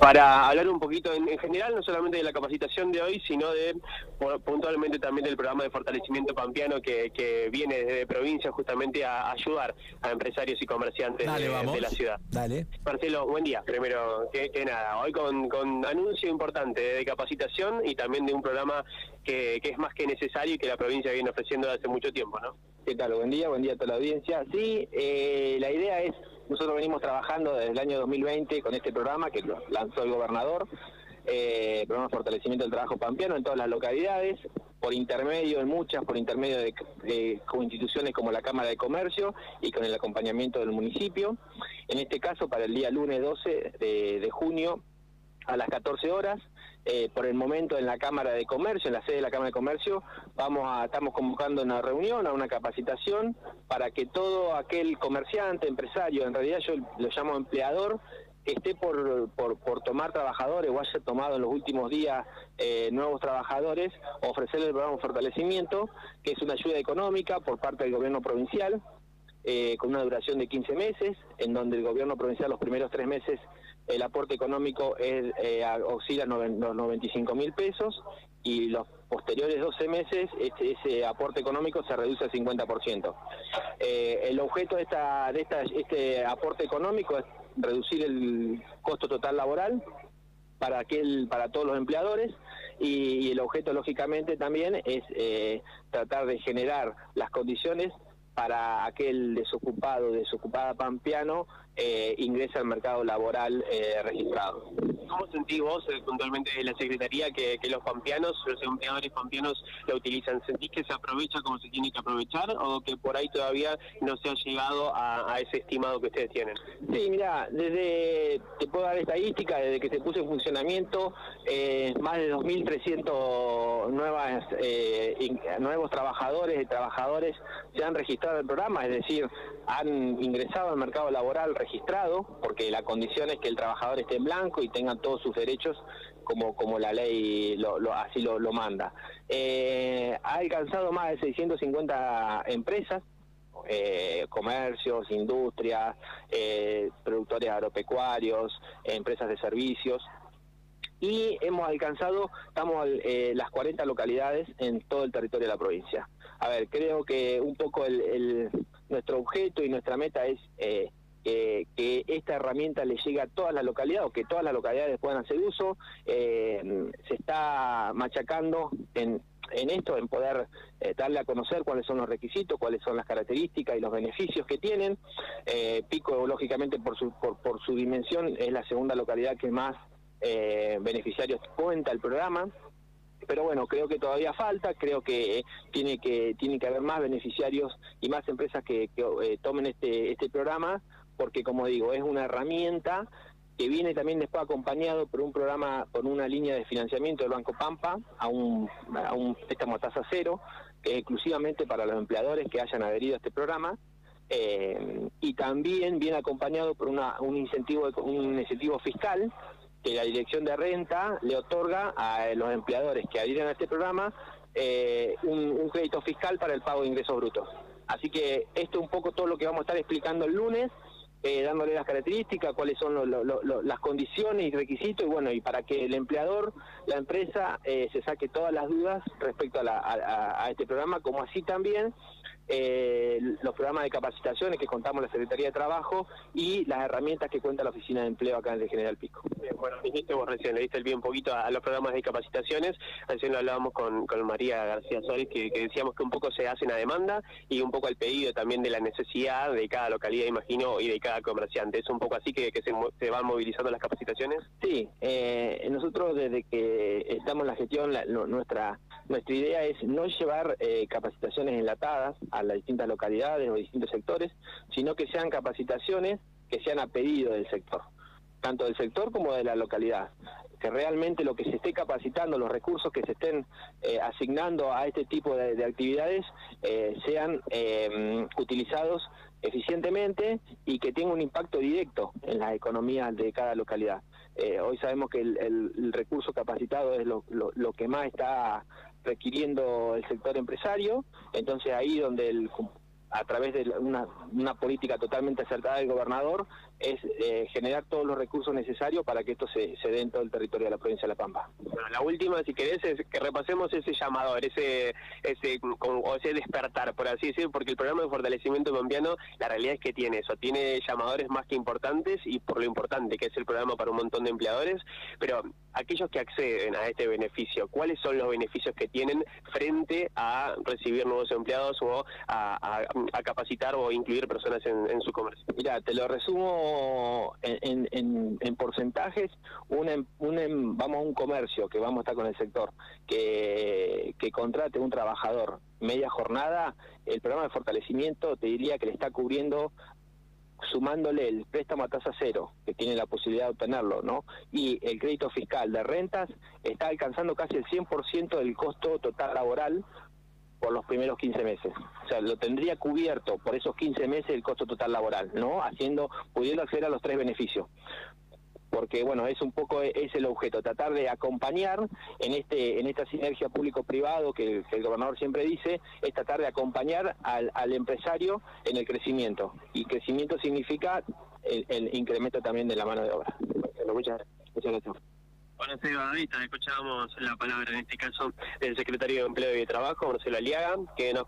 para hablar un poquito en, general, no solamente de la capacitación de hoy, sino de puntualmente también del programa de fortalecimiento pampeano que, viene desde provincia justamente a, ayudar a empresarios y comerciantes de, la ciudad. Dale. Marcelo, buen día. Primero que, nada, hoy con, anuncio importante de capacitación y también de un programa que, es más que necesario y que la provincia viene ofreciendo desde hace mucho tiempo, ¿no? ¿Qué tal? Buen día, buen día a toda la audiencia. Sí, eh, la idea es nosotros venimos trabajando desde el año 2020 con este programa que lanzó el gobernador, eh, programa de fortalecimiento del trabajo pampeano en todas las localidades, por intermedio en muchas, por intermedio de, instituciones como la Cámara de Comercio y con el acompañamiento del municipio. En este caso, para el día lunes 12 de junio a las 14 horas, eh, por el momento en la Cámara de Comercio, en la sede de la Cámara de Comercio, vamos a, estamos convocando una reunión, a una capacitación, para que todo aquel comerciante, empresario, en realidad yo lo llamo empleador, que esté por, por, tomar trabajadores o haya tomado en los últimos días eh, nuevos trabajadores, ofrecerle el programa de fortalecimiento, que es una ayuda económica por parte del gobierno provincial, eh, con una duración de 15 meses, en donde el gobierno provincial los primeros tres meses el aporte económico es, eh, oscila los 95 mil pesos y los posteriores 12 meses ese aporte económico se reduce al 50%. Eh, el objeto de, esta, de esta, este aporte económico es reducir el costo total laboral para aquel para todos los empleadores y, el objeto lógicamente también es eh, tratar de generar las condiciones para aquel desocupado, desocupada pampeano, eh, ingrese al mercado laboral eh, registrado. ¿Cómo sentís vos eh, puntualmente de la Secretaría que, los pampeanos, los empleadores pampeanos la utilizan? ¿Sentís que se aprovecha como se tiene que aprovechar o que por ahí todavía no se ha llegado a, ese estimado que ustedes tienen? Sí, mira, desde, te puedo dar estadística, desde que se puso en funcionamiento, eh, más de 2.300 nuevas nuevos trabajadores y trabajadores se han registrado en el programa, es decir, han ingresado al mercado laboral registrado, porque la condición es que el trabajador esté en blanco y tenga todos sus derechos como, como la ley lo, así lo, manda. Eh, ha alcanzado más de 650 empresas, eh, comercios, industrias, eh, productores agropecuarios, empresas de servicios, y hemos alcanzado, estamos las 40 localidades en todo el territorio de la provincia. A ver, creo que un poco el, nuestro objeto y nuestra meta es que esta herramienta le llegue a todas las localidades o que todas las localidades puedan hacer uso. Eh, se está machacando en, esto, en poder eh, darle a conocer cuáles son los requisitos, cuáles son las características y los beneficios que tienen. Eh, Pico, lógicamente, por su, por, su dimensión, es la segunda localidad que más beneficiarios cuenta el programa pero bueno, creo que todavía falta, creo que tiene que tiene que haber más beneficiarios y más empresas que, tomen este este programa porque como digo, es una herramienta que viene también después acompañado por un programa, por una línea de financiamiento del Banco Pampa a un, a un préstamo a tasa cero, que es exclusivamente para los empleadores que hayan adherido a este programa, eh, y también viene acompañado por una, un incentivo un incentivo fiscal que la Dirección de Renta le otorga a los empleadores que adhieren a este programa eh, un, un crédito fiscal para el pago de ingresos brutos. Así que esto es un poco todo lo que vamos a estar explicando el lunes eh, dándole las características, cuáles son las condiciones y requisitos, y bueno, y para que el empleador, la empresa, eh, se saque todas las dudas respecto a, este programa, como así también eh, los programas de capacitaciones que contamos la Secretaría de Trabajo y las herramientas que cuenta la Oficina de Empleo acá en el General Pico. bueno, dijiste vos recién, le diste el bien un poquito a, los programas de capacitaciones, recién lo hablábamos con, María García Solis, que, decíamos que un poco se hacen a demanda y un poco al pedido también de la necesidad de cada localidad, imagino, y de cada comerciante. ¿Es un poco así que, se, van movilizando las capacitaciones? Sí, eh, nosotros desde que estamos en la gestión, nuestra, nuestra idea es no llevar eh, capacitaciones enlatadas, a las distintas localidades o distintos sectores, sino que sean capacitaciones que sean a pedido del sector, tanto del sector como de la localidad. Que realmente lo que se esté capacitando, los recursos que se estén eh, asignando a este tipo de, actividades eh, sean eh, utilizados eficientemente y que tenga un impacto directo en las economías de cada localidad. hoy sabemos que el, recurso capacitado es lo, lo que más está requiriendo el sector empresario, entonces ahí donde el, a través de una, política totalmente acertada del gobernador, es eh, generar todos los recursos necesarios para que esto se, se dé en todo el territorio de la provincia de La Pampa. Bueno, la última, si querés, es que repasemos ese llamador, ese, ese, o ese despertar, por así decir, porque el programa de fortalecimiento pampeano, la realidad es que tiene eso, tiene llamadores más que importantes y por lo importante que es el programa para un montón de empleadores, pero aquellos que acceden a este beneficio, ¿cuáles son los beneficios que tienen frente a recibir nuevos empleados o a, capacitar o incluir personas en, su comercio? Mira, te lo resumo en, en, porcentajes. Un, un, vamos a un comercio que vamos a estar con el sector, que, que contrate un trabajador media jornada, el programa de fortalecimiento te diría que le está cubriendo sumándole el préstamo a tasa cero, que tiene la posibilidad de obtenerlo, ¿no? Y el crédito fiscal de rentas está alcanzando casi el 100% del costo total laboral por los primeros 15 meses. O sea, lo tendría cubierto por esos 15 meses el costo total laboral, ¿no? Haciendo, pudiendo acceder a los tres beneficios porque bueno es un poco e, es el objeto tratar de acompañar en este en esta sinergia público privado que, el gobernador siempre dice es tratar de acompañar al, al empresario en el crecimiento y crecimiento significa el, incremento también de la mano de obra muchas gracias Bueno, Seba escuchábamos la palabra en este caso del secretario de Empleo y de Trabajo, Marcelo Aliaga, que nos